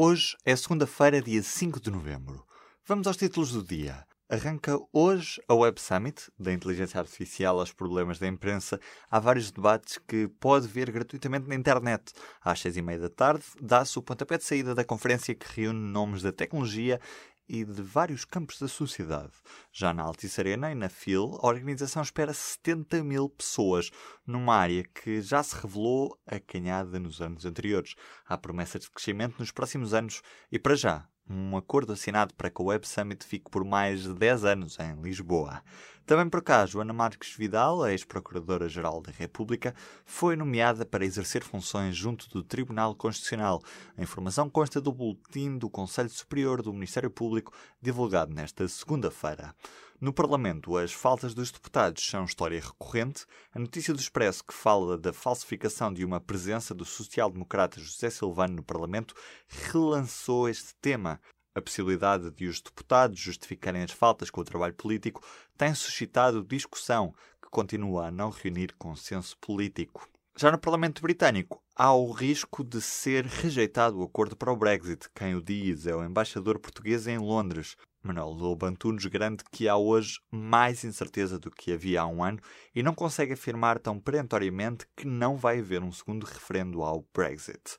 hoje é segunda-feira, dia 5 de novembro. Vamos aos títulos do dia. Arranca hoje a Web Summit, da inteligência artificial aos problemas da imprensa. Há vários debates que pode ver gratuitamente na internet. Às seis e meia da tarde, dá-se o pontapé de saída da conferência que reúne nomes da tecnologia e de vários campos da sociedade. Já na Altice Arena e na FIL, a organização espera 70 mil pessoas, numa área que já se revelou acanhada nos anos anteriores. Há promessas de crescimento nos próximos anos e, para já, um acordo assinado para que o Web Summit fique por mais de 10 anos em Lisboa. Também por cá, Joana Marques Vidal, ex-procuradora-geral da República, foi nomeada para exercer funções junto do Tribunal Constitucional. A informação consta do boletim do Conselho Superior do Ministério Público, divulgado nesta segunda-feira. No Parlamento, as faltas dos deputados são história recorrente. A notícia do Expresso, que fala da falsificação de uma presença do social-democrata José Silvano no Parlamento, relançou este tema. A possibilidade de os deputados justificarem as faltas com o trabalho político tem suscitado discussão que continua a não reunir consenso político. Já no Parlamento Britânico, há o risco de ser rejeitado o acordo para o Brexit. Quem o diz é o embaixador português em Londres. Manuel Lobo Antunes garante que há hoje mais incerteza do que havia há um ano e não consegue afirmar tão perentoriamente que não vai haver um segundo referendo ao Brexit.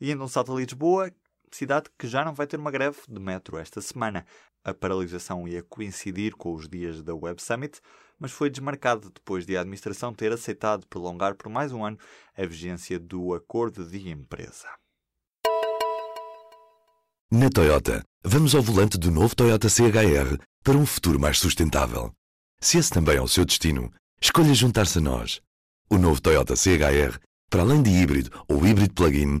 E ainda um salto a Lisboa, cidade que já não vai ter uma greve de metro esta semana. A paralisação ia coincidir com os dias da Web Summit, mas foi desmarcada depois de a administração ter aceitado prolongar por mais um ano a vigência do acordo de empresa. Na Toyota, vamos ao volante do novo Toyota CHR para um futuro mais sustentável. Se esse também é o seu destino, escolha juntar-se a nós. O novo Toyota CHR, para além de híbrido ou híbrido plug-in,